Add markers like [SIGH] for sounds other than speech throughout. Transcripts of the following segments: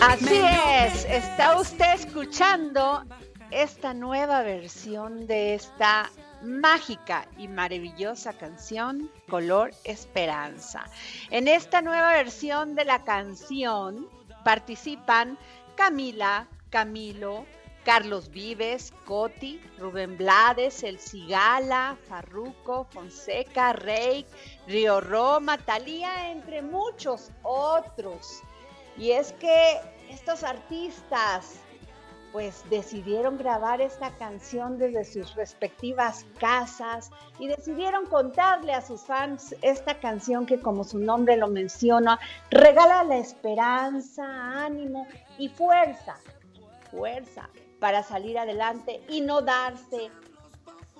Así es, está usted escuchando esta nueva versión de esta mágica y maravillosa canción Color Esperanza. En esta nueva versión de la canción participan Camila, Camilo, Carlos Vives, Coti, Rubén Blades, El Cigala, Farruco, Fonseca, Rey, Río Roma, Talía, entre muchos otros. Y es que estos artistas pues decidieron grabar esta canción desde sus respectivas casas y decidieron contarle a sus fans esta canción que como su nombre lo menciona, regala la esperanza, ánimo y fuerza, fuerza para salir adelante y no darse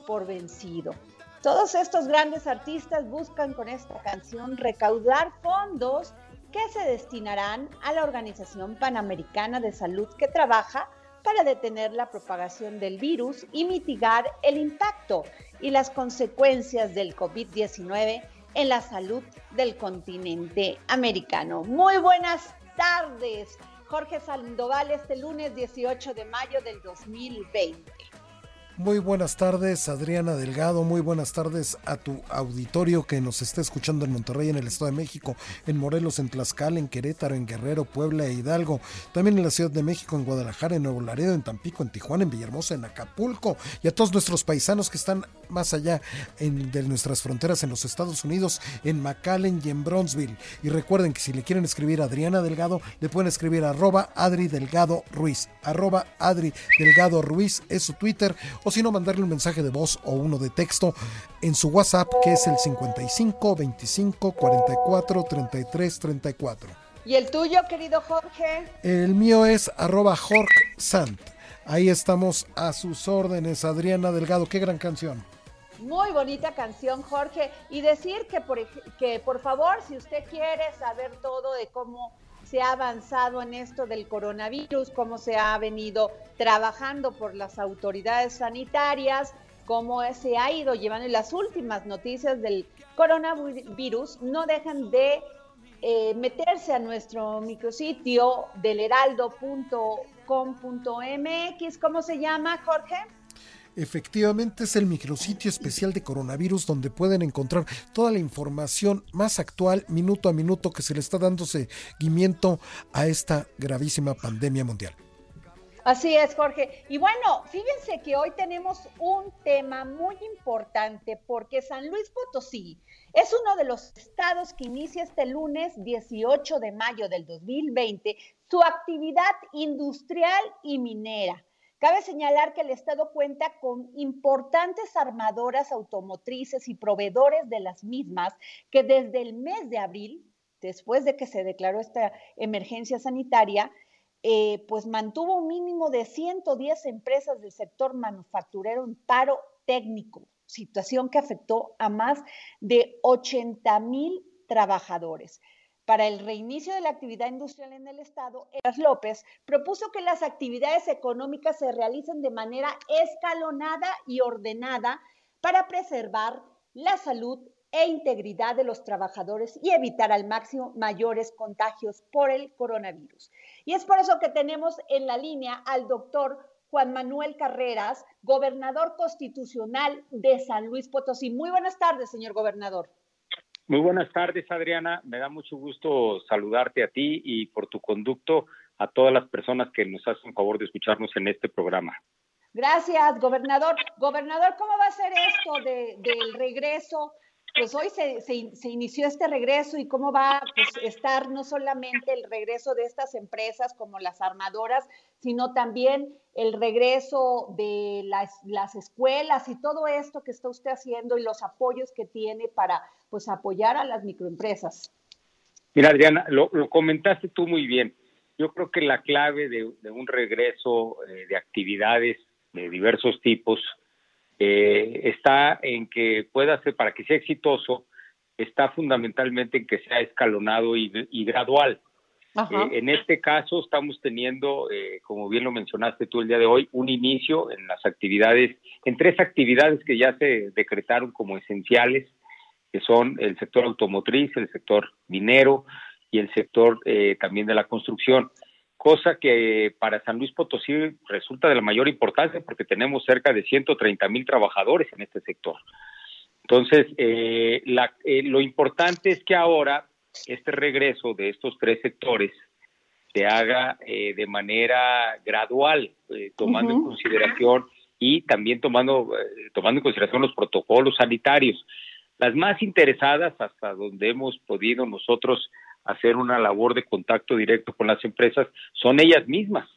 por vencido. Todos estos grandes artistas buscan con esta canción recaudar fondos que se destinarán a la Organización Panamericana de Salud que trabaja para detener la propagación del virus y mitigar el impacto y las consecuencias del COVID-19 en la salud del continente americano. Muy buenas tardes, Jorge Sandoval, este lunes 18 de mayo del 2020. Muy buenas tardes, Adriana Delgado. Muy buenas tardes a tu auditorio que nos está escuchando en Monterrey, en el Estado de México, en Morelos, en Tlaxcala, en Querétaro, en Guerrero, Puebla e Hidalgo. También en la Ciudad de México, en Guadalajara, en Nuevo Laredo, en Tampico, en Tijuana, en Villahermosa, en Acapulco. Y a todos nuestros paisanos que están más allá en- de nuestras fronteras en los Estados Unidos, en McAllen y en Bronzeville. Y recuerden que si le quieren escribir a Adriana Delgado, le pueden escribir arroba Adri Delgado Ruiz. Arroba Adri Delgado Ruiz es su Twitter. Si no, mandarle un mensaje de voz o uno de texto en su WhatsApp, que es el 55 25 44 33 34. ¿Y el tuyo, querido Jorge? El mío es arroba Jorg Sant. Ahí estamos a sus órdenes, Adriana Delgado. Qué gran canción. Muy bonita canción, Jorge. Y decir que por, que por favor, si usted quiere saber todo de cómo se ha avanzado en esto del coronavirus, cómo se ha venido trabajando por las autoridades sanitarias, cómo se ha ido llevando las últimas noticias del coronavirus, no dejan de eh, meterse a nuestro micrositio del .com.mx. ¿Cómo se llama, Jorge? Efectivamente es el micrositio especial de coronavirus donde pueden encontrar toda la información más actual, minuto a minuto, que se le está dando seguimiento a esta gravísima pandemia mundial. Así es, Jorge. Y bueno, fíjense que hoy tenemos un tema muy importante porque San Luis Potosí es uno de los estados que inicia este lunes 18 de mayo del 2020 su actividad industrial y minera. Cabe señalar que el Estado cuenta con importantes armadoras automotrices y proveedores de las mismas que desde el mes de abril, después de que se declaró esta emergencia sanitaria, eh, pues mantuvo un mínimo de 110 empresas del sector manufacturero en paro técnico, situación que afectó a más de 80 mil trabajadores para el reinicio de la actividad industrial en el Estado, Eras López propuso que las actividades económicas se realicen de manera escalonada y ordenada para preservar la salud e integridad de los trabajadores y evitar al máximo mayores contagios por el coronavirus. Y es por eso que tenemos en la línea al doctor Juan Manuel Carreras, gobernador constitucional de San Luis Potosí. Muy buenas tardes, señor gobernador. Muy buenas tardes, Adriana. Me da mucho gusto saludarte a ti y por tu conducto a todas las personas que nos hacen favor de escucharnos en este programa. Gracias, gobernador. Gobernador, ¿cómo va a ser esto de, del regreso pues hoy se, se, inició este regreso y cómo va a pues, estar no solamente el regreso de estas empresas como las armadoras, sino también el regreso de las, las, escuelas y todo esto que está usted haciendo y los apoyos que tiene para pues apoyar a las microempresas. Mira, Adriana, lo, lo comentaste tú muy bien. Yo creo que la clave de, de un regreso eh, de actividades de diversos tipos eh, está en que pueda ser, para que sea exitoso, está fundamentalmente en que sea escalonado y, y gradual. Eh, en este caso estamos teniendo, eh, como bien lo mencionaste tú el día de hoy, un inicio en las actividades, en tres actividades que ya se decretaron como esenciales, que son el sector automotriz, el sector minero y el sector eh, también de la construcción cosa que para San Luis Potosí resulta de la mayor importancia porque tenemos cerca de 130 mil trabajadores en este sector. Entonces, eh, la, eh, lo importante es que ahora este regreso de estos tres sectores se haga eh, de manera gradual, eh, tomando uh -huh. en consideración y también tomando, eh, tomando en consideración los protocolos sanitarios. Las más interesadas, hasta donde hemos podido nosotros hacer una labor de contacto directo con las empresas son ellas mismas.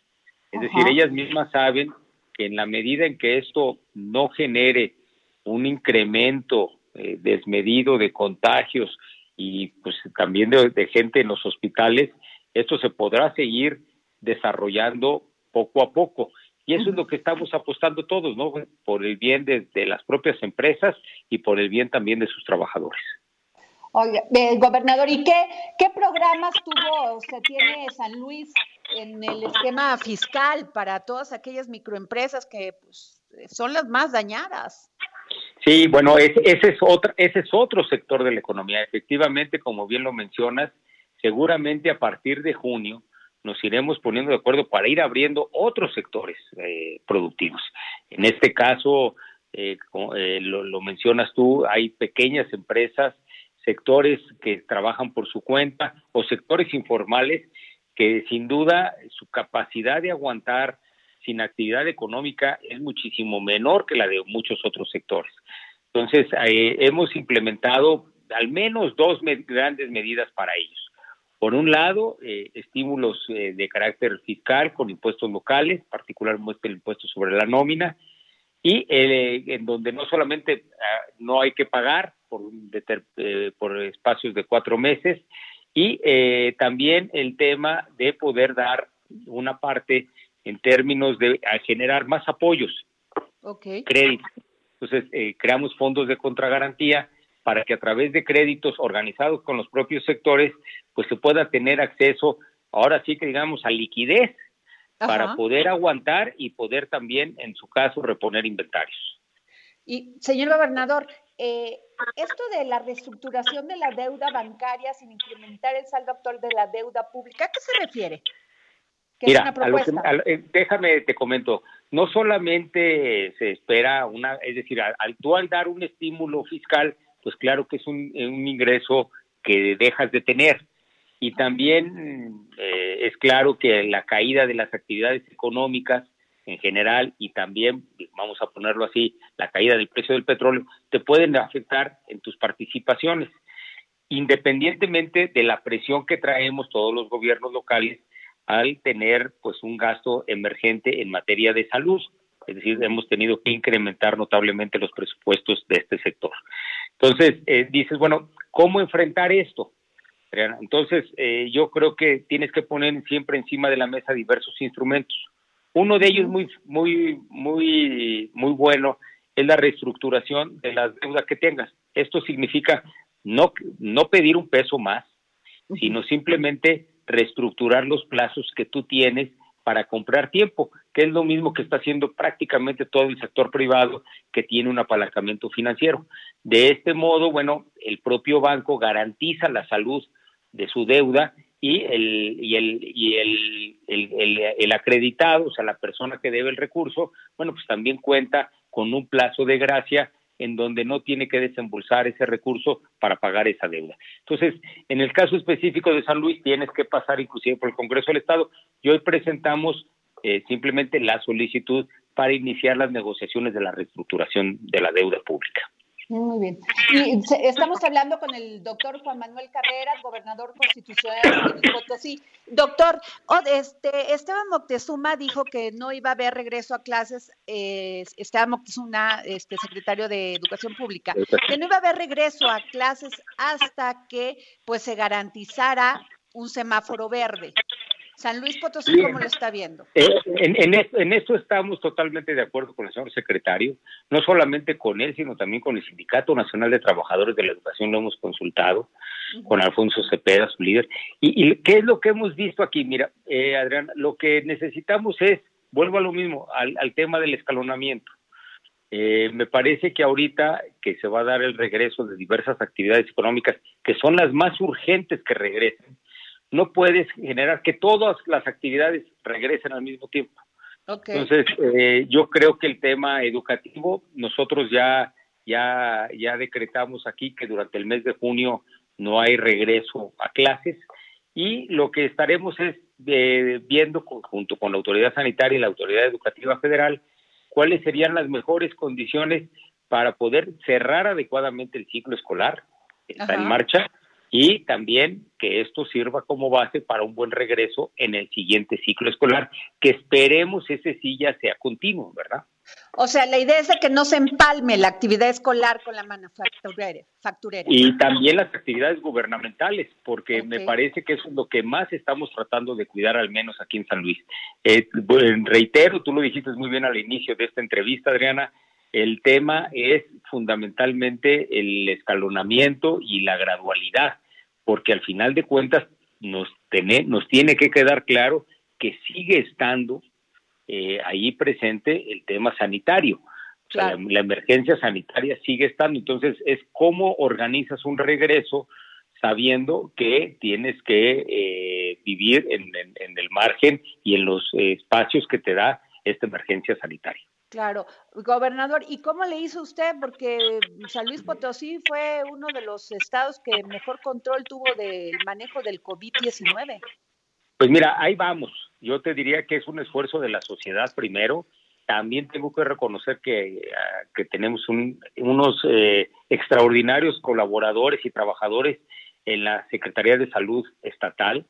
Es Ajá. decir, ellas mismas saben que en la medida en que esto no genere un incremento eh, desmedido de contagios y pues también de, de, gente en los hospitales, esto se podrá seguir desarrollando poco a poco. Y eso es lo que estamos apostando todos, ¿no? Por el bien de, de las propias empresas y por el bien también de sus trabajadores. Oiga, eh, gobernador, ¿y qué, qué programas tuvo, o sea, tiene San Luis en el esquema fiscal para todas aquellas microempresas que pues, son las más dañadas? Sí, bueno, es, ese, es otro, ese es otro sector de la economía. Efectivamente, como bien lo mencionas, seguramente a partir de junio nos iremos poniendo de acuerdo para ir abriendo otros sectores eh, productivos. En este caso, eh, eh, lo, lo mencionas tú, hay pequeñas empresas sectores que trabajan por su cuenta o sectores informales que sin duda su capacidad de aguantar sin actividad económica es muchísimo menor que la de muchos otros sectores. Entonces, eh, hemos implementado al menos dos grandes medidas para ellos. Por un lado, eh, estímulos eh, de carácter fiscal con impuestos locales, particularmente el impuesto sobre la nómina, y eh, en donde no solamente eh, no hay que pagar por, eh, por espacios de cuatro meses y eh, también el tema de poder dar una parte en términos de generar más apoyos, okay. créditos. Entonces, eh, creamos fondos de contragarantía para que a través de créditos organizados con los propios sectores, pues se pueda tener acceso, ahora sí que digamos, a liquidez para poder aguantar y poder también, en su caso, reponer inventarios. Y, señor gobernador, eh, esto de la reestructuración de la deuda bancaria sin incrementar el saldo actual de la deuda pública, ¿a qué se refiere? que Mira, es una a lo que- propuesta. a lo- eh, déjame te comento, no solamente se espera una, es decir, al, al tú al dar un estímulo fiscal, pues claro que es un, eh, un ingreso que dejas de tener. Y también eh, es claro que la caída de las actividades económicas en general y también, vamos a ponerlo así, la caída del precio del petróleo, te pueden afectar en tus participaciones, independientemente de la presión que traemos todos los gobiernos locales al tener pues un gasto emergente en materia de salud. Es decir, hemos tenido que incrementar notablemente los presupuestos de este sector. Entonces, eh, dices, bueno, ¿cómo enfrentar esto? Adriana? Entonces, eh, yo creo que tienes que poner siempre encima de la mesa diversos instrumentos. Uno de ellos muy, muy, muy, muy bueno es la reestructuración de las deudas que tengas. Esto significa no, no pedir un peso más, sino simplemente reestructurar los plazos que tú tienes para comprar tiempo, que es lo mismo que está haciendo prácticamente todo el sector privado que tiene un apalancamiento financiero. De este modo, bueno, el propio banco garantiza la salud de su deuda y el y el y el, el, el- el acreditado, o sea, la persona que debe el recurso, bueno, pues también cuenta con un plazo de gracia en donde no tiene que desembolsar ese recurso para pagar esa deuda. Entonces, en el caso específico de San Luis, tienes que pasar inclusive por el Congreso del Estado y hoy presentamos eh, simplemente la solicitud para iniciar las negociaciones de la reestructuración de la deuda pública. Muy bien. Y estamos hablando con el doctor Juan Manuel Carreras, gobernador constitucional de Potosí. Doctor, o- este, Esteban Moctezuma dijo que no iba a haber regreso a clases, eh, Esteban Moctezuma, este, secretario de Educación Pública, que no iba a haber regreso a clases hasta que pues se garantizara un semáforo verde. San Luis Potosí, ¿cómo lo está viendo? Eh, en, en, es- en esto estamos totalmente de acuerdo con el señor secretario, no solamente con él, sino también con el Sindicato Nacional de Trabajadores de la Educación, lo hemos consultado, con Alfonso Cepeda, su líder. ¿Y, y qué es lo que hemos visto aquí? Mira, eh, Adrián, lo que necesitamos es, vuelvo a lo mismo, al, al tema del escalonamiento. Eh, me parece que ahorita que se va a dar el regreso de diversas actividades económicas, que son las más urgentes que regresen, no puedes generar que todas las actividades regresen al mismo tiempo. Entonces, eh, yo creo que el tema educativo, nosotros ya, ya, ya decretamos aquí que durante el mes de junio no hay regreso a clases y lo que estaremos es eh, viendo con- junto con la autoridad sanitaria y la autoridad educativa federal cuáles serían las mejores condiciones para poder cerrar adecuadamente el ciclo escolar está Ajá. en marcha y también que esto sirva como base para un buen regreso en el siguiente ciclo escolar, que esperemos ese sí ya sea continuo, ¿verdad? O sea, la idea es de que no se empalme la actividad escolar con la manufacturera. facturera. Y también las actividades gubernamentales, porque me parece que eso es lo que más estamos tratando de cuidar, al menos aquí en San Luis. Eh, reitero, tú lo dijiste muy bien al inicio de esta entrevista, Adriana, el tema es fundamentalmente el escalonamiento y la gradualidad, porque al final de cuentas nos, tiene, nos tiene que quedar claro que sigue estando eh, ahí presente el tema sanitario. O sea, Claro. la, la emergencia sanitaria sigue estando. Entonces, es cómo organizas un regreso sabiendo que tienes que eh, vivir en, en- en el margen y en los eh, espacios que te da esta emergencia sanitaria. Claro, gobernador, ¿y cómo le hizo usted? Porque San Luis Potosí fue uno de los estados que mejor control tuvo del manejo del COVID-19. Pues mira, ahí vamos. Yo te diría que es un esfuerzo de la sociedad primero. También tengo que reconocer que, ah, que tenemos un- unos eh, extraordinarios colaboradores y trabajadores en la Secretaría de Salud Estatal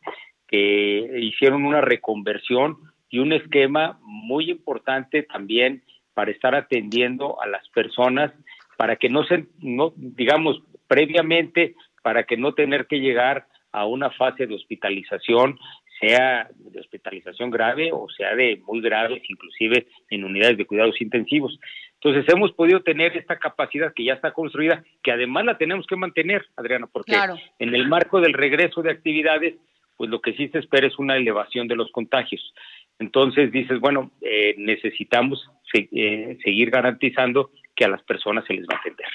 que hicieron una reconversión y un esquema muy importante también para estar atendiendo a las personas para que no se, no, digamos, previamente, para que no tener que llegar a una fase de hospitalización, sea de hospitalización grave o sea de muy graves, inclusive en unidades de cuidados intensivos. Entonces hemos podido tener esta capacidad que ya está construida, que además la tenemos que mantener, Adriana, porque Claro. en el marco del regreso de actividades, pues lo que sí se espera es una elevación de los contagios. Entonces dices, bueno, eh, necesitamos se- eh, seguir garantizando que a las personas se les va a atender.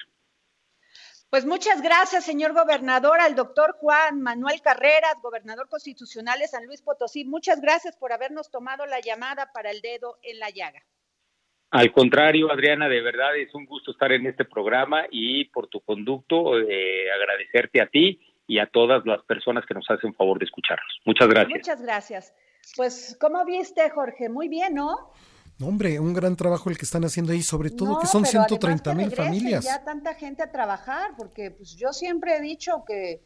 Pues muchas gracias, señor gobernador, al doctor Juan Manuel Carreras, gobernador constitucional de San Luis Potosí. Muchas gracias por habernos tomado la llamada para el dedo en la llaga. Al contrario, Adriana, de verdad es un gusto estar en este programa y por tu conducto, eh, agradecerte a ti y a todas las personas que nos hacen favor de escucharnos. Muchas gracias. Muchas gracias. Pues, ¿cómo viste, Jorge? Muy bien, ¿no? Hombre, un gran trabajo el que están haciendo ahí, sobre todo No, que son pero además 130 que mil familias. Ya tanta gente a trabajar, porque pues yo siempre he dicho que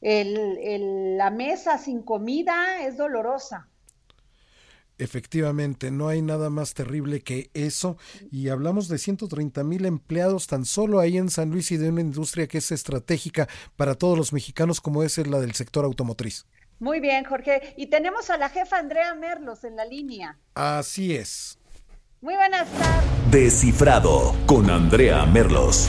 el- el- la mesa sin comida es dolorosa. Efectivamente, no hay nada más terrible que eso. Y hablamos de 130 mil empleados tan solo ahí en San Luis y de una industria que es estratégica para todos los mexicanos como es la del sector automotriz. Muy bien, Jorge. Y tenemos a la jefa Andrea Merlos en la línea. Así es. Muy buenas tardes. Descifrado con Andrea Merlos.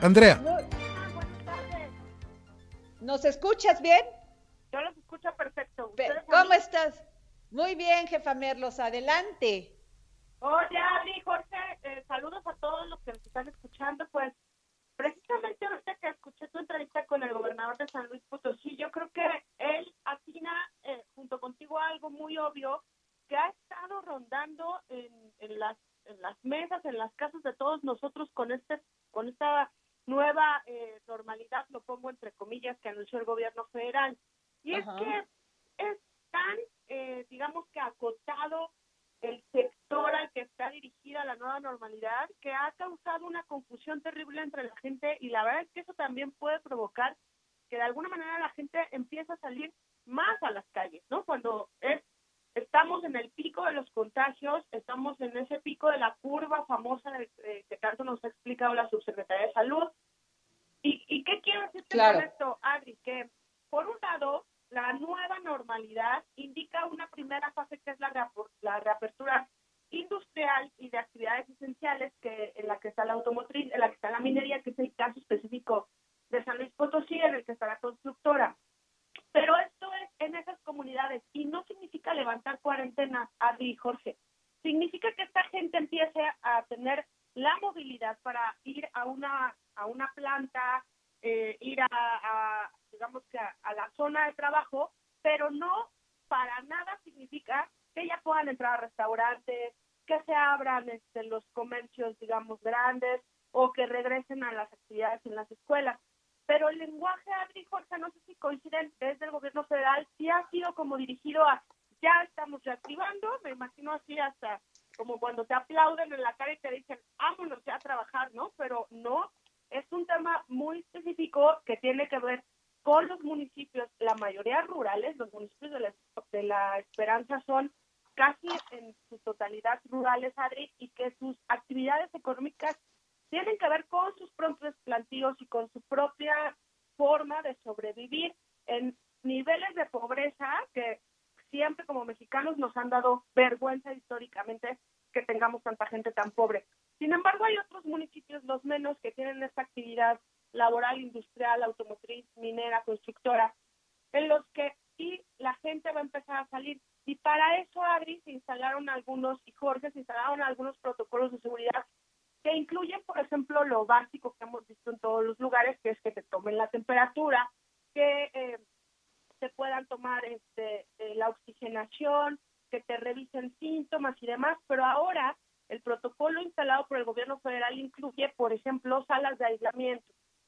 Andrea, ¿Nos escuchas bien? Yo los escucho perfecto. Pe- ¿Ustedes a ¿Cómo estás? Muy bien, jefa Merlos, adelante. Hola, Adri, Jorge, eh, saludos a todos los que nos están escuchando. Pues precisamente ahorita que escuché tu entrevista con el gobernador de San Luis Potosí, yo creo que él atina eh, junto contigo algo muy obvio que ha estado rondando en, en las en las mesas, en las casas de todos nosotros con este con esta nueva eh, normalidad, lo pongo entre comillas, que anunció el gobierno federal. Y Ajá. es que es tan, eh, digamos que acotado el sector al que está dirigida la nueva normalidad, que ha causado una confusión terrible entre la gente y la verdad es que eso también puede provocar que de alguna manera la gente empiece a salir más a las calles, ¿no? Cuando es estamos en el pico de los contagios, estamos en ese pico de la curva famosa de- de- que tanto nos ha explicado la subsecretaria de Salud. ¿Y, y qué quiero decirte Claro. con esto, Adri? Que por un lado, la nueva normalidad indica una primera fase que es la, la reapertura industrial y de actividades esenciales que en la que está la automotriz, en la que está la minería, que es el caso específico de San Luis Potosí, en el que está la constructora. Pero esto es en esas comunidades y no significa levantar cuarentenas, Adri Jorge. Significa que esta gente empiece a tener la movilidad para ir a una, a una planta, eh, ir a, digamos que a, la zona de trabajo, pero no para nada significa que ya puedan entrar a restaurantes, que se abran este, los comercios, digamos, grandes o que regresen a las actividades en las escuelas. Pero el lenguaje, Adri Jorge, no sé si coinciden desde el gobierno federal, sí ha sido como dirigido a ya estamos reactivando, me imagino así hasta como cuando te aplauden en la cara y te dicen, vámonos ya a trabajar, ¿no? Pero no, es un tema muy específico que tiene que ver con los municipios, la mayoría rurales, los municipios de la, de la Esperanza son casi en su totalidad rurales, Adri, y que sus actividades económicas tienen que ver con sus propios plantíos y con su propia forma de sobrevivir en niveles de pobreza que siempre como mexicanos nos han dado vergüenza históricamente que tengamos tanta gente tan pobre. Sin embargo, hay otros municipios, los menos, que tienen esta actividad laboral, industrial, automotriz, minera, constructora, en los que sí la gente va a empezar a salir. Y para eso, Adri, se instalaron algunos, y Jorge, se instalaron algunos protocolos de seguridad que incluyen, por ejemplo, lo básico que hemos visto en todos los lugares, que es que te tomen la temperatura, que eh, puedan tomar este, eh, la oxigenación, que te revisen síntomas y demás, pero ahora el protocolo instalado por el gobierno federal incluye, por ejemplo, salas de aislamiento.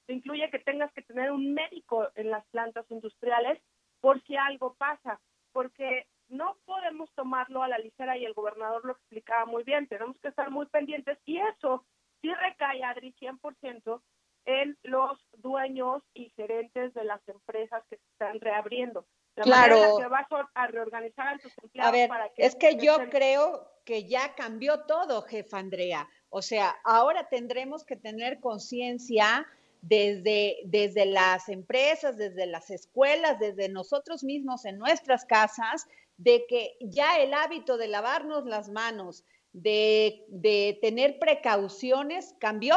Incluye que tengas que tener un médico en las plantas industriales por si algo pasa, porque no podemos tomarlo a la ligera y el gobernador lo explicaba muy bien, tenemos que estar muy pendientes y eso sí recae, Adri, 100% en los dueños y gerentes de las empresas que se están reabriendo. La Claro. manera en la que vas a reorganizar a tus empleados A ver, para que es que yo creo que ya cambió todo, jefa Andrea. O sea, ahora tendremos que tener conciencia desde, desde las empresas, desde las escuelas, desde nosotros mismos en nuestras casas, de que ya el hábito de lavarnos las manos, de, de tener precauciones, cambió.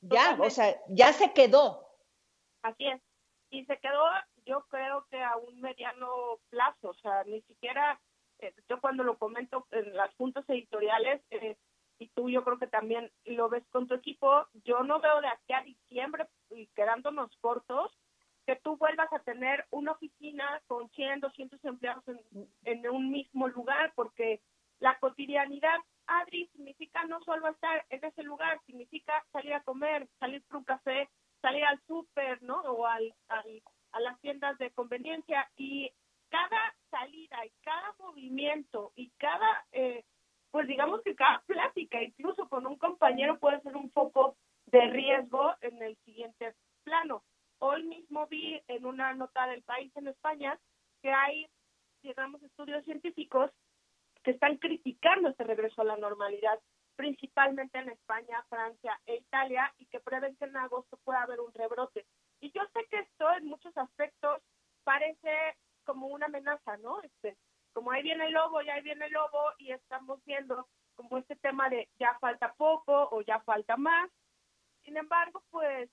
Ya, o sea, ya se quedó. Así es. Y se quedó, yo creo que a un mediano plazo, o sea, ni siquiera eh, yo cuando lo comento en las juntas editoriales, eh, y tú yo creo que también lo ves con tu equipo, yo no veo de aquí a diciembre y quedándonos cortos que tú vuelvas a tener una oficina con 100, 200 empleados en, un mismo lugar, porque la cotidianidad, Adri, significa no solo estar en ese lugar, significa salir a comer, salir por un café, salir al súper, ¿no? O al, al- a las tiendas de conveniencia y cada salida y cada movimiento y cada, eh, pues digamos que cada plática, incluso con un compañero puede ser un foco de riesgo en el siguiente plano. Hoy mismo vi en una nota del país en España que hay, digamos, estudios científicos que están criticando este regreso a la normalidad, principalmente en España, Francia e Italia, y que prevén que en agosto pueda haber un rebrote. Y yo sé que esto en muchos aspectos parece como una amenaza, ¿no? Este, como ahí viene el lobo, ya ahí viene el lobo, y estamos viendo como este tema de ya falta poco o ya falta más. Sin embargo, pues,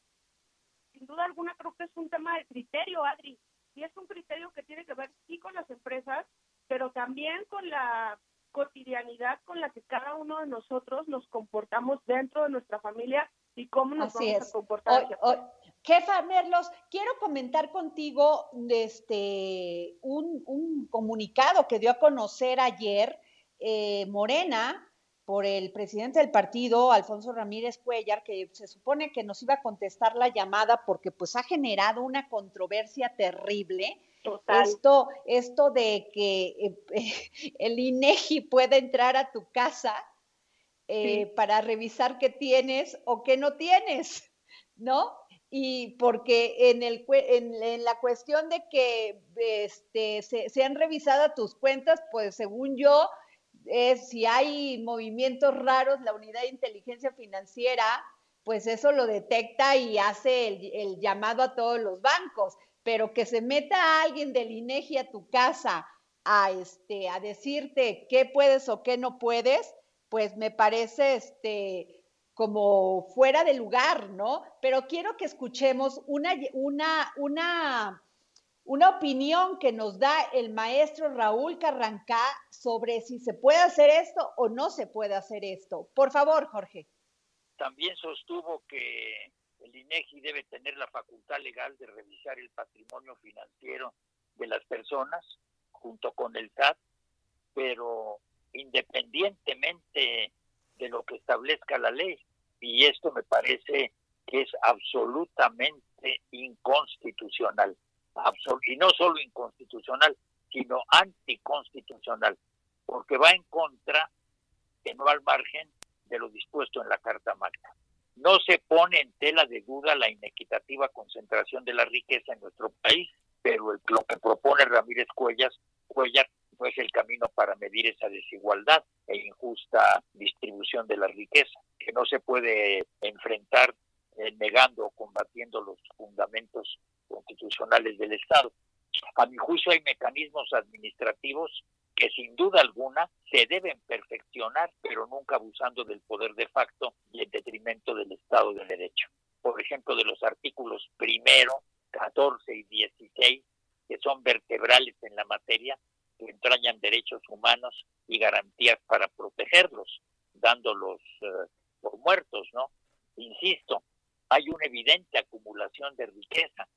sin duda alguna creo que es un tema de criterio, Adri, y es un criterio que tiene que ver sí con las empresas, pero también con la cotidianidad con la que cada uno de nosotros nos comportamos dentro de nuestra familia y cómo nos Así vamos es. a comportar. o- jefa Merlos, quiero comentar contigo de este, un, un comunicado que dio a conocer ayer eh, Morena por el presidente del partido, Alfonso Ramírez Cuellar, que se supone que nos iba a contestar la llamada porque pues ha generado una controversia terrible. Total. Esto, esto de que eh, [LAUGHS] el INEGI pueda entrar a tu casa eh, para revisar qué tienes o qué no tienes, ¿no? Y porque en, el, en, en la cuestión de que este, se, se han revisado tus cuentas, pues según yo, si hay movimientos raros, la unidad de inteligencia financiera, pues eso lo detecta y hace el, el llamado a todos los bancos. Pero que se meta alguien del INEGI a tu casa a, este, a decirte qué puedes o qué no puedes, pues me parece este, como fuera de lugar, ¿no? Pero quiero que escuchemos una, una, una, una opinión que nos da el maestro Raúl Carrancá sobre si se puede hacer esto o no se puede hacer esto. Por favor, Jorge. También sostuvo que el INEGI debe tener la facultad legal de revisar el patrimonio financiero de las personas junto con el SAT, pero independientemente de lo que establezca la ley. Y esto me parece que es absolutamente inconstitucional. Absol- y no solo inconstitucional, sino anticonstitucional, porque va en contra, que no al margen de lo dispuesto en la Carta Magna. No se pone en tela de duda la inequitativa concentración de la riqueza en nuestro país, pero lo que propone Ramírez Cuellas, Cuellar no es el medir esa desigualdad e injusta distribución de la riqueza, que no se puede enfrentar eh, negando o combatiendo los fundamentos constitucionales del Estado. A mi juicio hay mecanismos administrativos que sin duda alguna se deben perfeccionar, pero nunca abusando del poder de facto y en detrimento del Estado de Derecho. Por ejemplo, de los artículos primero, 14 y 16, que son vertebrales en la materia, derechos humanos y garantías para protegerlos, dándolos eh, por muertos, ¿no? Insisto, hay una evidente acumulación de riqueza,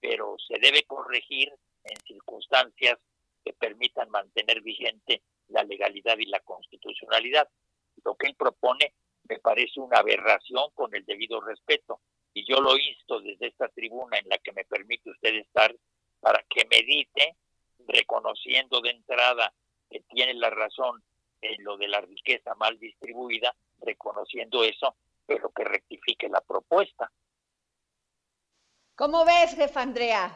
pero se debe corregir en circunstancias que permitan mantener vigente la legalidad y la constitucionalidad. Lo que él propone me parece una aberración con el debido respeto y yo lo insto desde esta tribuna en la que me permite usted estar para que medite reconociendo de entrada que tiene la razón en lo de la riqueza mal distribuida, reconociendo eso, pero que rectifique la propuesta. ¿Cómo ves, jefa Andrea?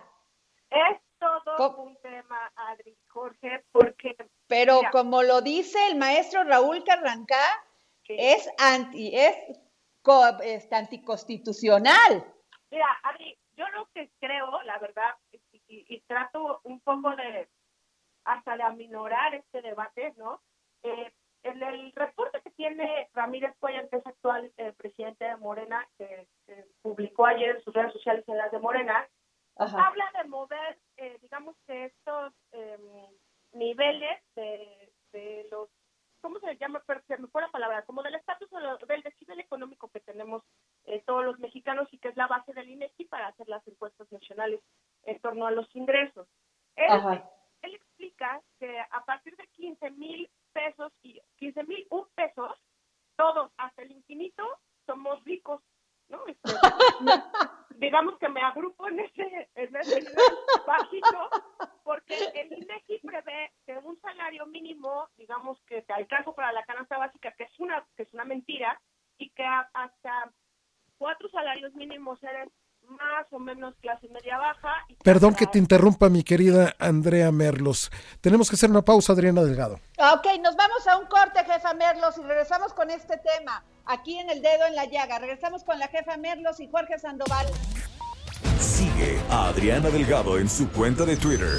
Es todo ¿Cómo? un tema, Adri, Jorge, porque Pero Mira. como lo dice el maestro Raúl Carrancá, que- es anti, es co- este, anticonstitucional. Mira, Adri, yo lo que creo, la verdad, y, y- y trato un poco de aminorar este debate, ¿no? Eh, en el reporte que tiene Ramírez Cuellar, que es actual eh, presidente de Morena, que, publicó ayer en sus redes sociales en las de Morena, Ajá. habla de mover, eh, digamos que estos, eh, niveles de, de los, ¿cómo se llama? Per- Se me fue la palabra, como del estatus o del desnivel económico que tenemos eh, todos los mexicanos y que es la base del INEGI para hacer las encuestas nacionales en torno a los ingresos. Él, Ajá. él explica que a partir de 15 mil pesos y 15 mil un pesos, todos hasta el infinito somos ricos, ¿no? Este, [LAUGHS] digamos que me agrupo en ese, en ese [LAUGHS] nivel bajito, porque el INEGI prevé que un salario mínimo, digamos que te alcanza para la canasta básica, que es una, que es una mentira, y que hasta cuatro salarios mínimos eres más o menos clase media baja. y Perdón que te interrumpa, mi querida Andrea Merlos. Tenemos que hacer una pausa, Adriana Delgado. Ok, nos vamos a un corte, jefa Merlos, y regresamos con este tema, aquí en el dedo en la llaga. Regresamos con la jefa Merlos y Jorge Sandoval. Sigue a Adriana Delgado en su cuenta de Twitter,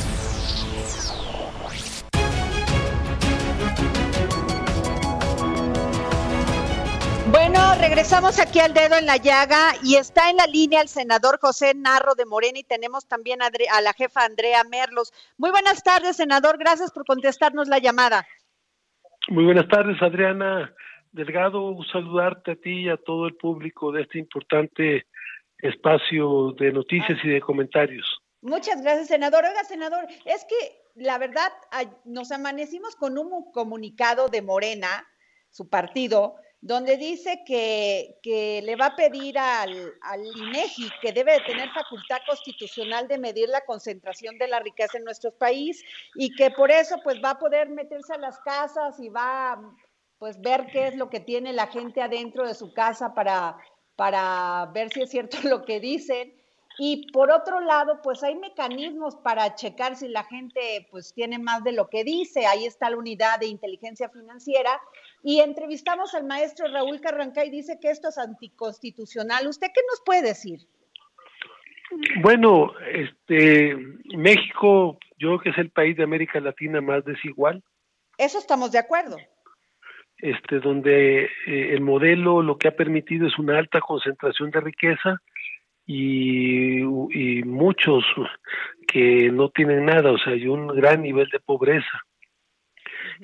Bueno, regresamos aquí al dedo en la llaga y está en la línea el senador José Narro de Morena y tenemos también a, la jefa Andrea Merlos. Muy buenas tardes, senador. Gracias por contestarnos la llamada. Muy buenas tardes, Adriana Delgado. Saludarte a ti y a todo el público de este importante espacio de noticias y de comentarios. Muchas gracias, senador. Oiga, senador, es que la verdad nos amanecimos con un comunicado de Morena, su partido, donde dice que, que le va a pedir al, al INEGI que debe de tener facultad constitucional de medir la concentración de la riqueza en nuestro país y que por eso pues va a poder meterse a las casas y va pues ver qué es lo que tiene la gente adentro de su casa para, para ver si es cierto [LAUGHS] lo que dicen. Y por otro lado, pues hay mecanismos para checar si la gente pues tiene más de lo que dice. Ahí está la unidad de inteligencia financiera. Y entrevistamos al maestro Raúl Carranca y dice que esto es anticonstitucional. ¿Usted qué nos puede decir? Bueno, este México, yo creo que es el país de América Latina más desigual, Eso estamos de acuerdo. este donde eh, el modelo lo que ha permitido es una alta concentración de riqueza y, y muchos que no tienen nada, o sea, hay un gran nivel de pobreza.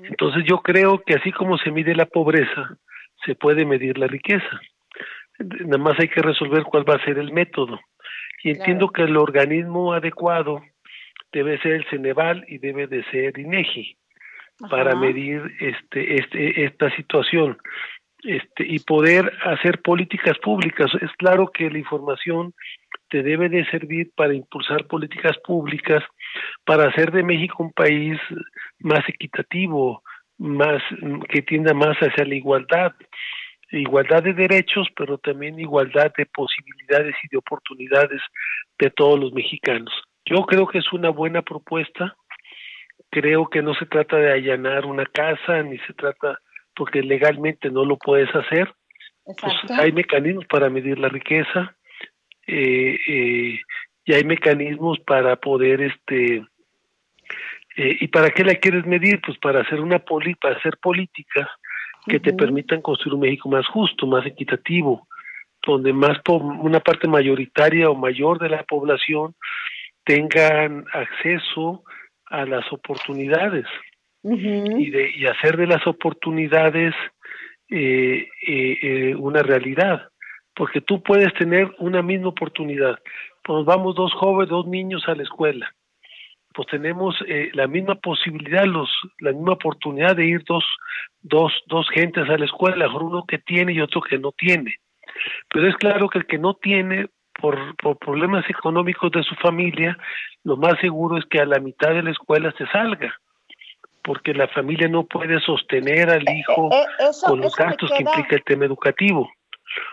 Entonces yo creo que así como se mide la pobreza, se puede medir la riqueza. Nada más hay que resolver cuál va a ser el método. Y entiendo que el organismo adecuado debe ser el Ceneval y debe de ser INEGI para medir este, este esta situación este y poder hacer políticas públicas. Es claro que la información te debe de servir para impulsar políticas públicas para hacer de México un país más equitativo, más que tienda más hacia la igualdad, igualdad de derechos, pero también igualdad de posibilidades y de oportunidades de todos los mexicanos. Yo creo que es una buena propuesta. Creo que no se trata de allanar una casa, ni se trata porque legalmente no lo puedes hacer. Pues hay mecanismos para medir la riqueza eh, eh, y hay mecanismos para poder este eh, y para qué la quieres medir pues para hacer una poli para hacer políticas que te permitan construir un México más justo más equitativo donde más po- una parte mayoritaria o mayor de la población tengan acceso a las oportunidades y, de, y hacer de las oportunidades eh, eh, eh, una realidad. Porque tú puedes tener una misma oportunidad. Pues vamos dos jóvenes, dos niños a la escuela. Pues tenemos eh, la misma posibilidad, los, la misma oportunidad de ir dos, dos, dos gentes a la escuela, uno que tiene y otro que no tiene. Pero es claro que el que no tiene, por, por problemas económicos de su familia, lo más seguro es que a la mitad de la escuela se salga porque la familia no puede sostener al hijo Eh, eh, eso- con los gastos que implica el tema educativo.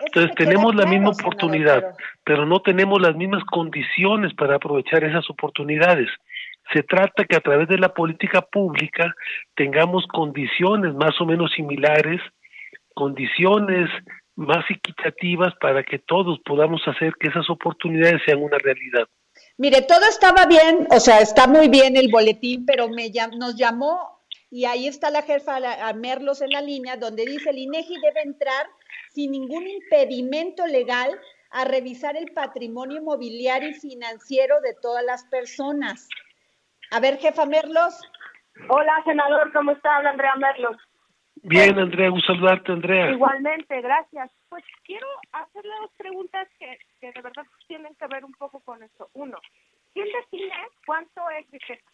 Entonces tenemos la misma oportunidad, pero- pero no tenemos las mismas condiciones para aprovechar esas oportunidades. Se trata que a través de la política pública tengamos condiciones más o menos similares, condiciones más equitativas para que todos podamos hacer que esas oportunidades sean una realidad. Mire, todo estaba bien, o sea, está muy bien el boletín, pero me llam- nos llamó y ahí está la jefa a Merlos en la línea donde dice el INEGI debe entrar sin ningún impedimento legal a revisar el patrimonio inmobiliario y financiero de todas las personas. A ver, jefa Merlos. Hola, senador, ¿cómo está? Habla Andrea Merlos. Bien, Andrea, gusto saludarte, Andrea. Igualmente, gracias. Pues quiero hacerle dos preguntas que, que de verdad tienen que ver un poco con esto. Uno, ¿quién define cuánto es riqueza?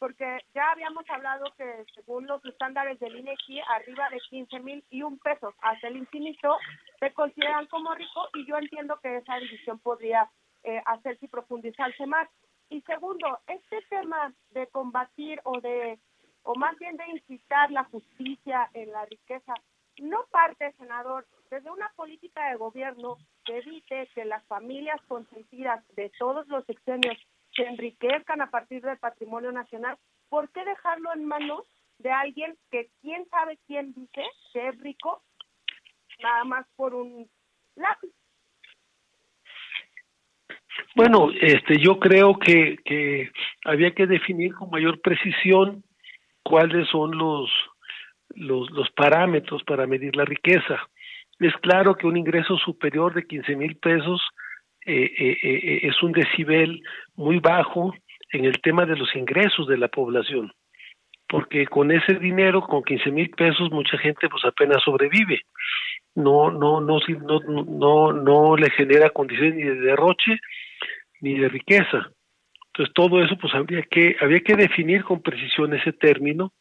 Porque ya habíamos hablado que según los estándares del INEGI, arriba de 15 mil y un pesos hasta el infinito se consideran como rico y yo entiendo que esa división podría eh, hacerse y profundizarse más. Y segundo, este tema de combatir o de o más bien de incitar la justicia en la riqueza, no parte, senador, desde una política de gobierno que evite que las familias consentidas de todos los sexenios se enriquezcan a partir del patrimonio nacional, ¿por qué dejarlo en manos de alguien que quién sabe quién dice que es rico nada más por un lápiz? Bueno, este, yo creo que, que había que definir con mayor precisión cuáles son los, los, los parámetros para medir la riqueza. Es claro que un ingreso superior de 15 mil pesos eh, eh, eh, es un decibel muy bajo en el tema de los ingresos de la población, porque con ese dinero, con 15 mil pesos, mucha gente pues apenas sobrevive. No, no, no, no, no, no, le genera condiciones ni de derroche ni de riqueza. Entonces todo eso pues habría que había que definir con precisión ese término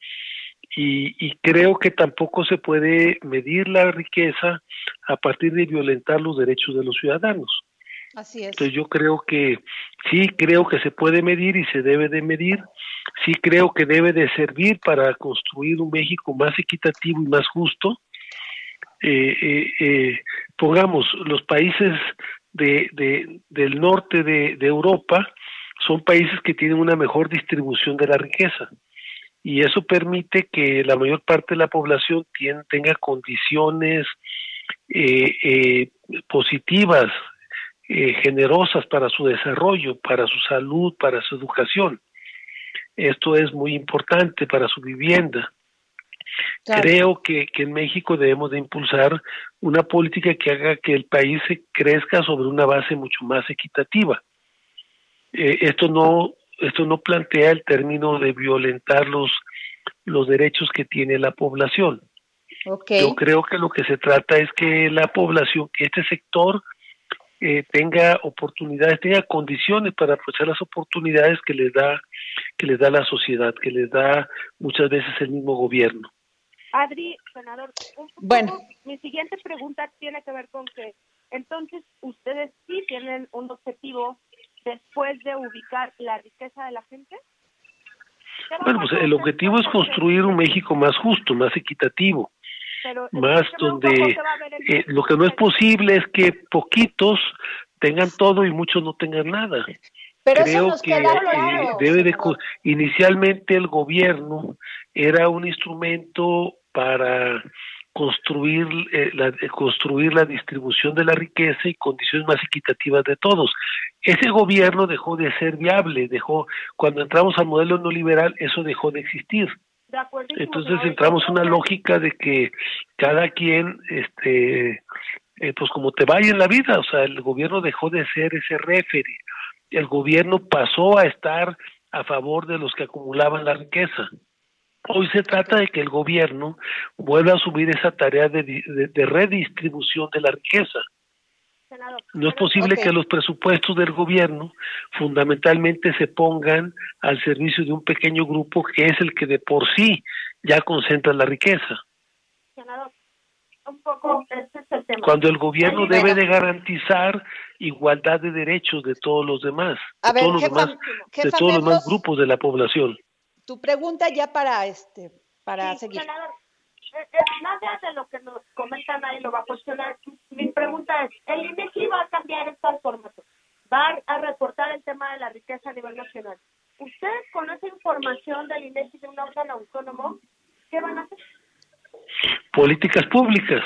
y, y creo que tampoco se puede medir la riqueza a partir de violentar los derechos de los ciudadanos. Así es. Entonces yo creo que sí creo que se puede medir y se debe de medir, sí creo que debe de servir para construir un México más equitativo y más justo. Eh, eh, eh, pongamos los países de, de- del norte de, Europa son países que tienen una mejor distribución de la riqueza y eso permite que la mayor parte de la población tien- tenga condiciones positivas, eh, generosas para su desarrollo, para su salud, para su educación. Esto es muy importante para su vivienda. Claro. Creo que, que en México debemos de impulsar una política que haga que el país se crezca sobre una base mucho más equitativa. Eh, esto no esto no plantea el término de violentar los los derechos que tiene la población. Yo creo que lo que se trata es que la población, que este sector eh, tenga oportunidades, tenga condiciones para aprovechar las oportunidades que les da que les da la sociedad, que les da muchas veces el mismo gobierno. Adri, senador, un poco- Bueno. mi siguiente pregunta tiene que ver con que entonces ustedes sí tienen un objetivo después de ubicar la riqueza de la gente. ¿Qué van Bueno, pues el objetivo es con- construir un México más justo, más equitativo, pero más donde eh, lo que no es posible es que poquitos tengan todo y muchos no tengan nada. Pero eso creo nos que queda eh, claro. debe de inicialmente el gobierno era un instrumento para construir eh, la construir la distribución de la riqueza y condiciones más equitativas de todos. Ese gobierno dejó de ser viable, dejó cuando entramos al modelo neoliberal eso dejó de existir. Entonces entramos en una lógica de que cada quien, este, eh, pues como te vaya en la vida, o sea, el gobierno dejó de ser ese referee, el gobierno pasó a estar a favor de los que acumulaban la riqueza. Hoy se trata de que el gobierno vuelva a asumir esa tarea de, di- de- de redistribución de la riqueza. No es posible que los presupuestos del gobierno fundamentalmente se pongan al servicio de un pequeño grupo que es el que de por sí ya concentra la riqueza. senador, un poco, este es el tema. Cuando el gobierno debe de garantizar igualdad de derechos de todos los demás, A de ver, todos los jefa, de los demás Merlos, grupos de la población. tu pregunta ya para este, para Sí, seguir. senador, nada de lo que nos comentan ahí lo va a cuestionar. Mi pregunta es, ¿el INEGI va a cambiar estos formatos? ¿Va a reportar el tema de la riqueza a nivel nacional? ¿Ustedes con esa información del INEGI de un órgano autónomo, qué van a hacer? Políticas públicas.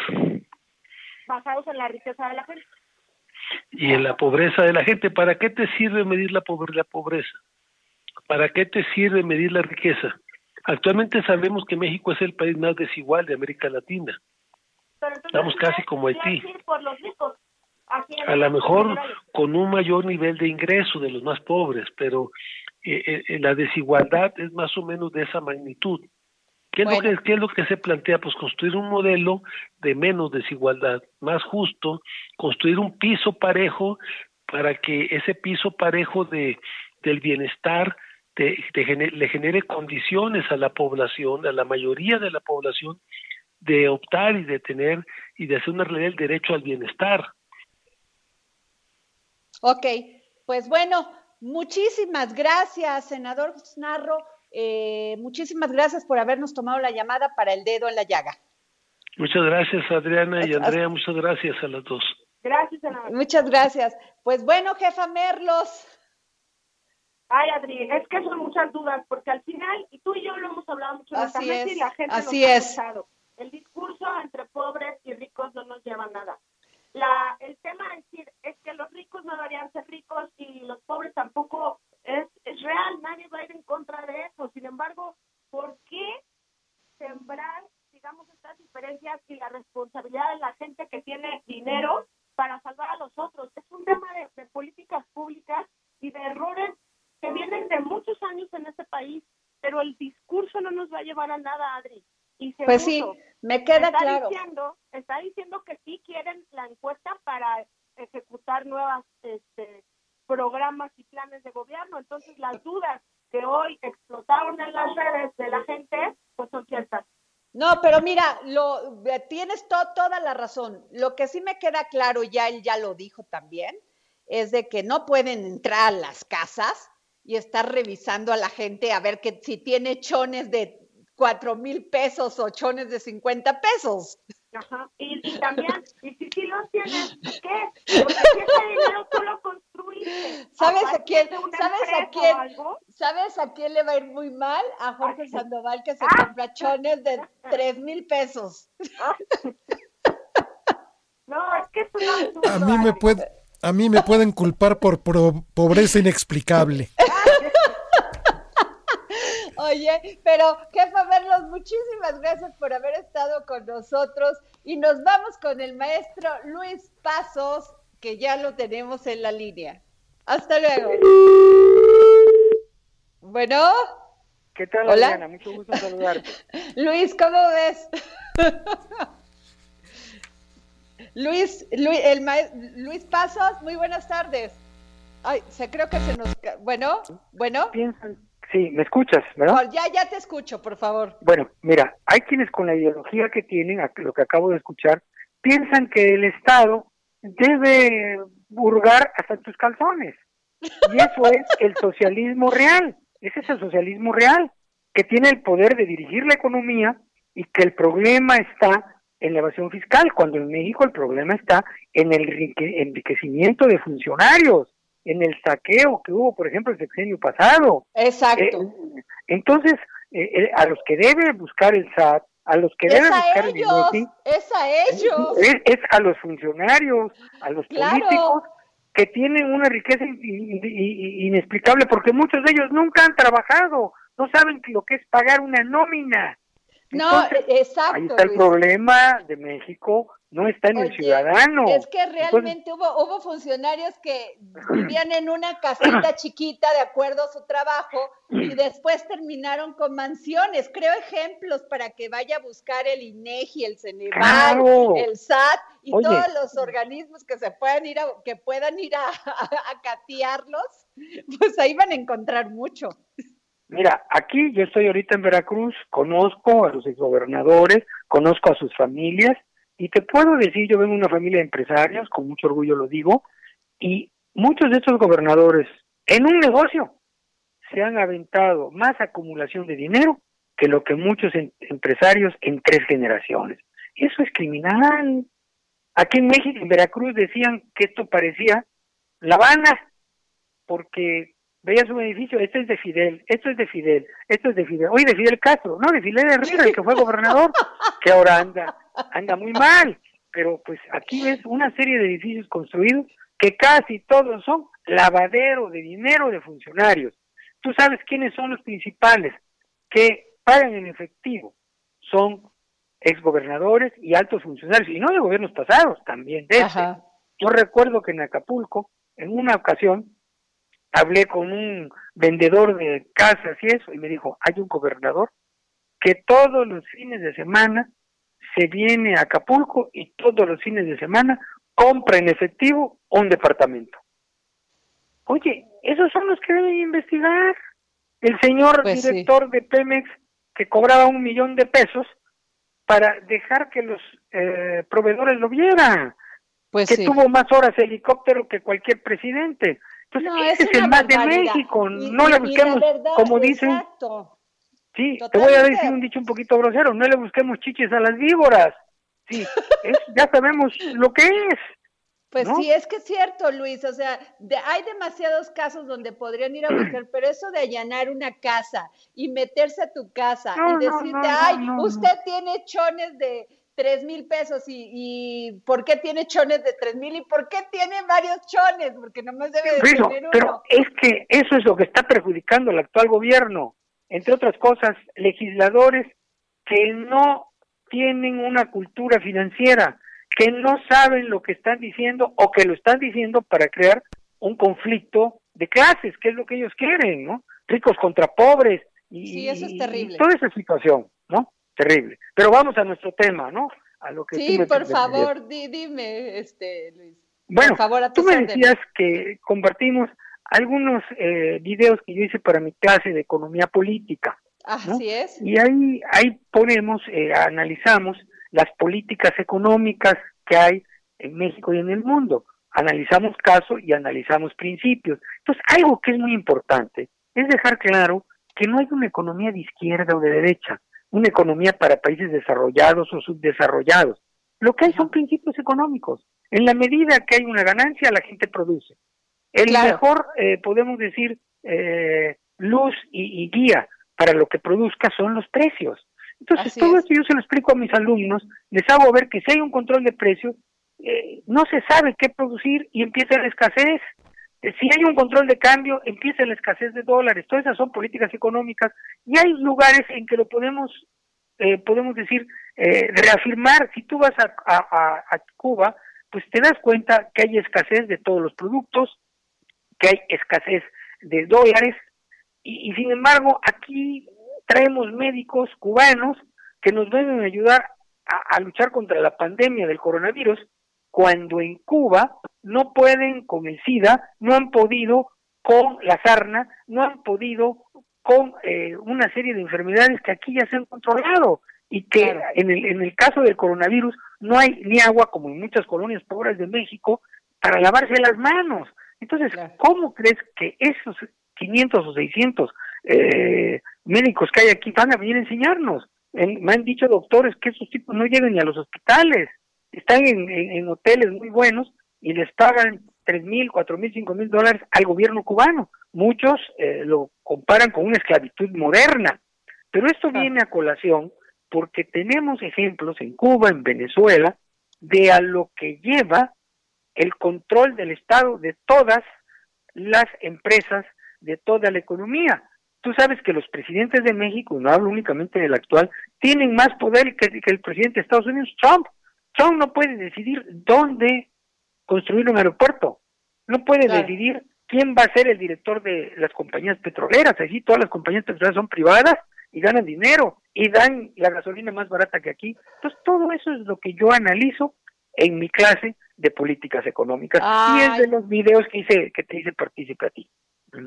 ¿Basados en la riqueza de la gente. y en la pobreza de la gente. ¿Para qué te sirve medir la, pobre- la pobreza? ¿Para qué te sirve medir la riqueza? Actualmente sabemos que México es el país más desigual de América Latina. Estamos casi como Haití. A lo mejor con un mayor nivel de ingreso de los más pobres, pero eh, eh, la desigualdad es más o menos de esa magnitud. ¿Qué es, lo que, ¿Qué es lo que se plantea? Pues construir un modelo de menos desigualdad, más justo, construir un piso parejo para que ese piso parejo de, del bienestar te- te gene- le genere condiciones a la población, a la mayoría de la población, de optar y de tener y de hacer una realidad el derecho al bienestar. Ok, pues bueno, muchísimas gracias, senador Narro. eh, muchísimas gracias por habernos tomado la llamada para el dedo en la llaga. Muchas gracias, Adriana y Andrea. Muchas gracias a las dos. Gracias, senador. Muchas gracias. Pues bueno, jefa Merlos. Ay, Adri, es que son muchas dudas, porque al final, y tú y yo lo hemos hablado mucho Así es, y la gente así nos ha es. escuchado. El discurso entre pobres y ricos no nos lleva a nada. La, el tema es decir es que los ricos no deberían ser ricos y los pobres tampoco es, es real, nadie va a ir en contra de eso. Sin embargo, ¿por qué sembrar, digamos, estas diferencias y la responsabilidad de la gente que tiene dinero para salvar a los otros? Es un tema de, de políticas públicas y de errores que vienen de muchos años en este país, pero el discurso no nos va a llevar a nada, Adri. Y Pues sí, segundo, me queda está claro. Diciendo, está diciendo que sí quieren la encuesta para ejecutar nuevas este, programas y planes de gobierno. Entonces, las dudas que hoy explotaron en las redes de la gente, pues son ciertas. No, pero mira, lo eh, tienes to- toda la razón. Lo que sí me queda claro, ya él ya lo dijo también, es de que no pueden entrar a las casas y estar revisando a la gente a ver que si tiene chones de cuatro mil pesos o chones de 50 pesos. Ajá. Y, y también, y si sí los tienes, ¿qué? [LAUGHS] Porque si ese dinero tú lo construiste. ¿Sabes a quién? una ¿Sabes a quién? ¿Sabes a quién le va a ir muy mal? A Jorge Sandoval que se Ah. compra chones de [LAUGHS] tres mil pesos. [LAUGHS] No, es que es un absurdo. A mí me puede, a mí me pueden culpar por pro- pobreza inexplicable. Oye, pero jefa Merlos, muchísimas gracias por haber estado con nosotros y nos vamos con el maestro Luis Pasos, que ya lo tenemos en la línea. Hasta luego. Bueno, ¿Qué tal, Hola. Adriana? Mucho gusto saludarte. [LAUGHS] Luis, ¿cómo ves? [LAUGHS] Luis, Luis, el Luis Pasos, muy buenas tardes. Ay, se creo que se nos... Bueno, bueno, Piensan, sí, ¿me escuchas, verdad? Oh, ya, ya te escucho, por favor. Bueno, mira, hay quienes con la ideología que tienen, lo que acabo de escuchar, piensan que el Estado debe hurgar hasta tus calzones. Y eso es el socialismo real. Ese es el socialismo real, que tiene el poder de dirigir la economía y que el problema está en la evasión fiscal, cuando en México el problema está en el enrique- enriquecimiento de funcionarios, en el saqueo que hubo, por ejemplo, el sexenio pasado. Exacto. Eh, entonces, eh, eh, a los que debe buscar el SAT, a los que debe buscar el ellos, INEGI, es a ellos. es, es a los funcionarios, a los Claro. políticos que tienen una riqueza in- in- in- inexplicable, porque muchos de ellos nunca han trabajado, no saben lo que es pagar una nómina. No, Entonces, exacto. Ahí está el Luis. problema de México, no está en el ciudadano. Es que Entonces, realmente hubo, hubo funcionarios que [CLEARS THROAT] vivían en una casita chiquita de acuerdo a su trabajo y después terminaron con mansiones. Creo ejemplos para que vaya a buscar el INEGI, el Ceneval, Claro. el SAT y Oye. todos los organismos que se puedan ir a, que puedan ir a, [LAUGHS] a, catearlos, pues ahí van a encontrar mucho. Mira, aquí yo estoy ahorita en Veracruz, conozco a los exgobernadores, conozco a sus familias y te puedo decir, yo vengo de una familia de empresarios, con mucho orgullo lo digo, y muchos de estos gobernadores en un negocio se han aventado más acumulación de dinero que lo que muchos em- empresarios en tres generaciones. Eso es criminal. Aquí en México, en Veracruz, decían que esto parecía La Habana, porque veías un edificio, este es de Fidel, esto es de Fidel, esto es de Fidel, oye, de Fidel Castro, no, de Fidel Herrera, el que fue gobernador, [LAUGHS] que ahora anda, anda muy mal. pero pues aquí ves una serie de edificios construidos que casi todos son lavadero de dinero de funcionarios. Tú sabes quiénes son los principales que pagan en efectivo. Son exgobernadores y altos funcionarios, y no de gobiernos pasados, también de este. Yo recuerdo que en Acapulco, en una ocasión, hablé con un vendedor de casas y eso, y me dijo, hay un gobernador que todos los fines de semana se viene a Acapulco y todos los fines de semana compra en efectivo un departamento. Oye, esos son los que deben investigar. El señor Pues sí. director de Pemex que cobraba un millón de pesos para dejar que los eh, proveedores lo vieran. Pues que sí. tuvo más horas helicóptero que cualquier presidente. Entonces, No, ese es es, el más de. México. Y- no le busquemos, verdad, como dicen, Exacto. Sí, te voy a decir un dicho un poquito grosero, no le busquemos chiches a las víboras. Sí, es- ya sabemos lo que es. Pues ¿no? sí, es que es cierto, Luis. O sea, de- hay demasiados casos donde podrían ir a buscar, [CLEARS THROAT] pero eso de allanar una casa y meterse a tu casa No, y decirte, no, ay, usted tiene chones de tres mil pesos y, y ¿por qué tiene chones de tres mil y por qué tiene varios chones? Porque nomás debe de Pero, tener uno. pero es que eso es lo que está perjudicando al actual gobierno. Entre otras cosas, legisladores que no tienen una cultura financiera, que no saben lo que están diciendo o que lo están diciendo para crear un conflicto de clases, que es lo que ellos quieren, ¿no? Ricos contra pobres. Y, Sí, eso es terrible. y toda esa situación. Terrible. Pero vamos a nuestro tema, ¿no? A lo que tú Sí, me- por favor, di- dime, este, Luis. bueno, por favor, a tú me decías que compartimos algunos eh, videos que yo hice para mi clase de economía política. ¿no? Así es. Y ahí, ahí ponemos, eh, analizamos las políticas económicas que hay en México y en el mundo. Analizamos casos y analizamos principios. Entonces, algo que es muy importante es dejar claro que no hay una economía de izquierda o de derecha, una economía para países desarrollados o subdesarrollados. Lo que hay son principios económicos. En la medida que hay una ganancia, la gente produce. El mejor, eh, podemos decir, eh, luz y, y guía para lo que produzca son los precios. Entonces, Así todo es. esto yo se lo explico a mis alumnos, les hago ver que si hay un control de precios, eh, no se sabe qué producir y empieza la escasez. Eh, Si hay un control de cambio, empieza la escasez de dólares. Todas esas son políticas económicas y hay lugares en que lo podemos, eh, podemos decir, eh, reafirmar. Si tú vas a, a- a- Cuba, pues te das cuenta que hay escasez de todos los productos, que hay escasez de dólares y, sin embargo aquí traemos médicos cubanos que nos deben ayudar a luchar contra la pandemia del coronavirus cuando en Cuba no pueden con el SIDA, no han podido con la sarna, no han podido con eh, una serie de enfermedades que aquí ya se han controlado y que Claro. en, el, en el caso del coronavirus no hay ni agua como en muchas colonias pobres de México para lavarse las manos. Entonces, Claro. ¿cómo crees que esos 500 o 600 eh, médicos que hay aquí van a venir a enseñarnos? En- me han dicho doctores que esos tipos no llegan ni a los hospitales, están en, en- en hoteles muy buenos y les pagan tres mil, cuatro mil, cinco mil dólares al gobierno cubano. Muchos eh, lo comparan con una esclavitud moderna, pero esto viene a colación porque tenemos ejemplos en Cuba, en Venezuela, de a lo que lleva el control del Estado de todas las empresas, de toda la economía. Tú sabes que los presidentes de México, no hablo únicamente del actual, tienen más poder que, que el presidente de Estados Unidos, Trump. Trump no puede decidir dónde construir un aeropuerto, no puede Claro. decidir quién va a ser el director de las compañías petroleras, así todas las compañías petroleras son privadas y ganan dinero y dan la gasolina más barata que aquí. Entonces todo eso es lo que yo analizo en mi clase de políticas económicas y es de los videos que hice que te hice partícipe a ti.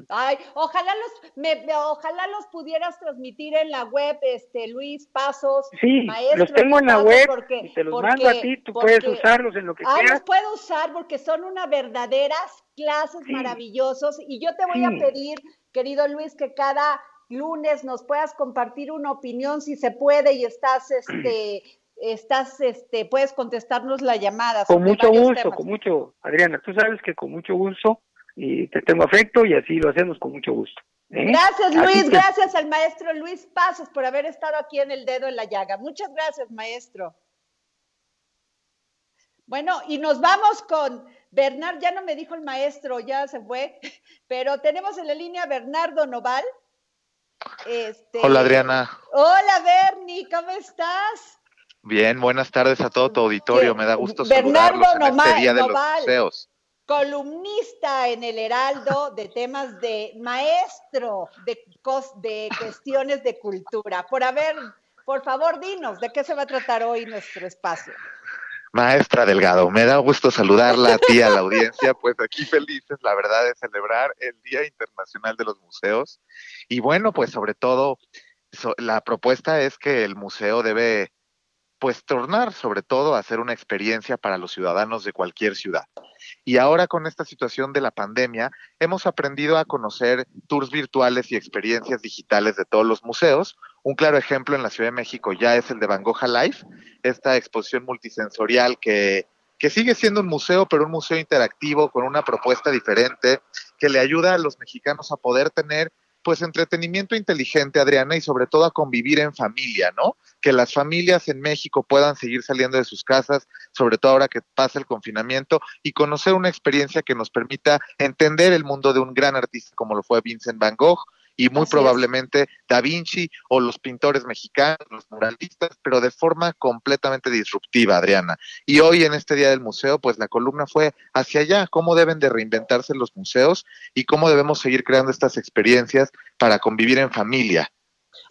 Ay, ojalá los, me, ojalá los pudieras transmitir en la web, este Luis Pasos. Sí, maestro los tengo en la web porque- y te los porque- mando a ti, tú puedes usarlos en lo que Ah, quieras. los puedo usar porque son una verdaderas clases Sí. maravillosos y yo te voy a pedir, querido Luis, que cada lunes nos puedas compartir una opinión si se puede y estás, este, estás, este, puedes contestarnos la llamada. Con mucho gusto, temas. con mucho, Adriana, tú sabes que con mucho gusto y te tengo afecto y así lo hacemos con mucho gusto. ¿eh? Gracias Luis, que- gracias al maestro Luis Pasos por haber estado aquí en el dedo en la llaga. Muchas gracias, maestro. Bueno, y nos vamos con Bernard, ya no me dijo el maestro, ya se fue, [LAUGHS] pero tenemos en la línea a Bernardo Noval. Este, Hola Adriana. Hola Bernie, ¿cómo estás? Bien, buenas tardes a todo tu auditorio. Me da gusto Bernardo saludarlos en Noma- este día de Noval. los museos. Columnista en el Heraldo de temas de maestro de, cos- de cuestiones de cultura. Por haber, por favor, dinos, ¿de qué se va a tratar hoy nuestro espacio? Maestra Delgado, me da gusto saludarla a ti, a la audiencia. Pues aquí felices, la verdad, de celebrar el Día Internacional de los Museos. Y bueno, pues sobre todo, la propuesta es que el museo debe, pues, tornar sobre todo a ser una experiencia para los ciudadanos de cualquier ciudad. Y ahora con esta situación de la pandemia, hemos aprendido a conocer tours virtuales y experiencias digitales de todos los museos. Un claro ejemplo en la Ciudad de México ya es el de Van Gogh Live, esta exposición multisensorial que, que sigue siendo un museo, pero un museo interactivo con una propuesta diferente que le ayuda a los mexicanos a poder tener pues entretenimiento inteligente, Adriana, y sobre todo a convivir en familia, ¿no? Que las familias en México puedan seguir saliendo de sus casas, sobre todo ahora que pasa el confinamiento, y conocer una experiencia que nos permita entender el mundo de un gran artista como lo fue Vincent Van Gogh, y muy Así es. probablemente Da Vinci o los pintores mexicanos, los muralistas, pero de forma completamente disruptiva, Adriana. Y hoy en este Día del Museo, pues la columna fue hacia allá, cómo deben de reinventarse los museos y cómo debemos seguir creando estas experiencias para convivir en familia.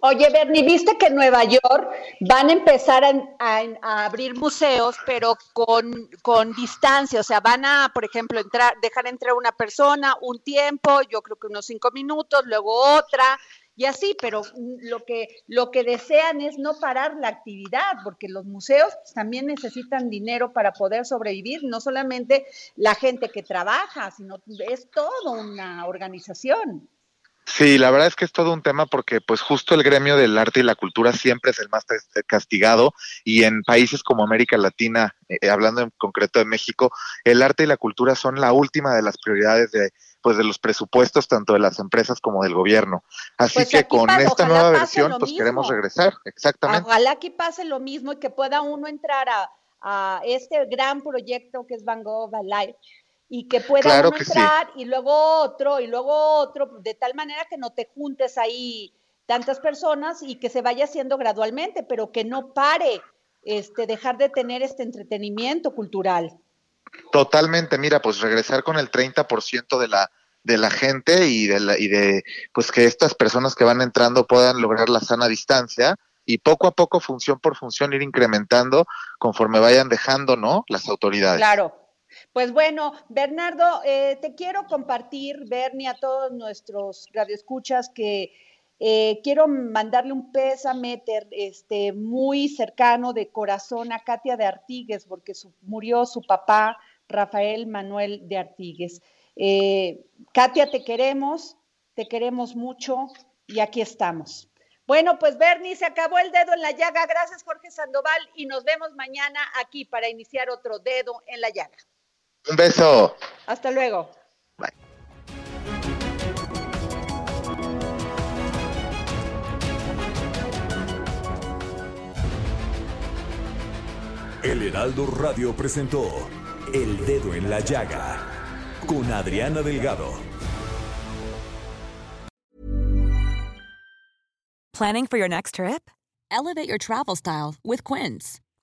Oye, Bernie, ¿viste que en Nueva York van a empezar a, abrir museos, pero con, con distancia? O sea, van a, por ejemplo, entrar, dejar entrar una persona un tiempo, yo creo que unos cinco minutos, luego otra, y así, pero lo que, lo que desean es no parar la actividad, porque los museos también necesitan dinero para poder sobrevivir, no solamente la gente que trabaja, sino es toda una organización. Sí, la verdad es que es todo un tema porque pues justo el gremio del arte y la cultura siempre es el más castigado y en países como América Latina, eh, hablando en concreto de México, el arte y la cultura son la última de las prioridades de pues de los presupuestos tanto de las empresas como del gobierno. Así Pues que con pasa, esta nueva versión pues mismo. queremos regresar, exactamente. Ojalá que pase lo mismo y que pueda uno entrar a, a este gran proyecto que es Van Gogh Live y que pueda Claro uno que sí. entrar y luego otro y luego otro, de tal manera que no te juntes ahí tantas personas y que se vaya haciendo gradualmente, pero que no pare este dejar de tener este entretenimiento cultural. Totalmente, mira, pues regresar con el 30% de la de la gente y de la, y de pues que estas personas que van entrando puedan lograr la sana distancia y poco a poco función por función ir incrementando conforme vayan dejando, ¿no? Las autoridades. Claro. Pues bueno, Bernardo, eh, te quiero compartir, Bernie, a todos nuestros radioescuchas que eh, quiero mandarle un pésame este, muy cercano de corazón a Katia de Artigues, porque murió su papá, Rafael Manuel de Artigues. Eh, Katia, te queremos, te queremos mucho y aquí estamos. Bueno, pues Bernie, se acabó el dedo en la llaga. Gracias, Jorge Sandoval, y nos vemos mañana aquí para iniciar otro dedo en la llaga. Un beso. Hasta luego. El Heraldo Radio presentó El Dedo en la Llaga con Adriana Delgado. Planning for your next trip? Elevate your travel style with Quince.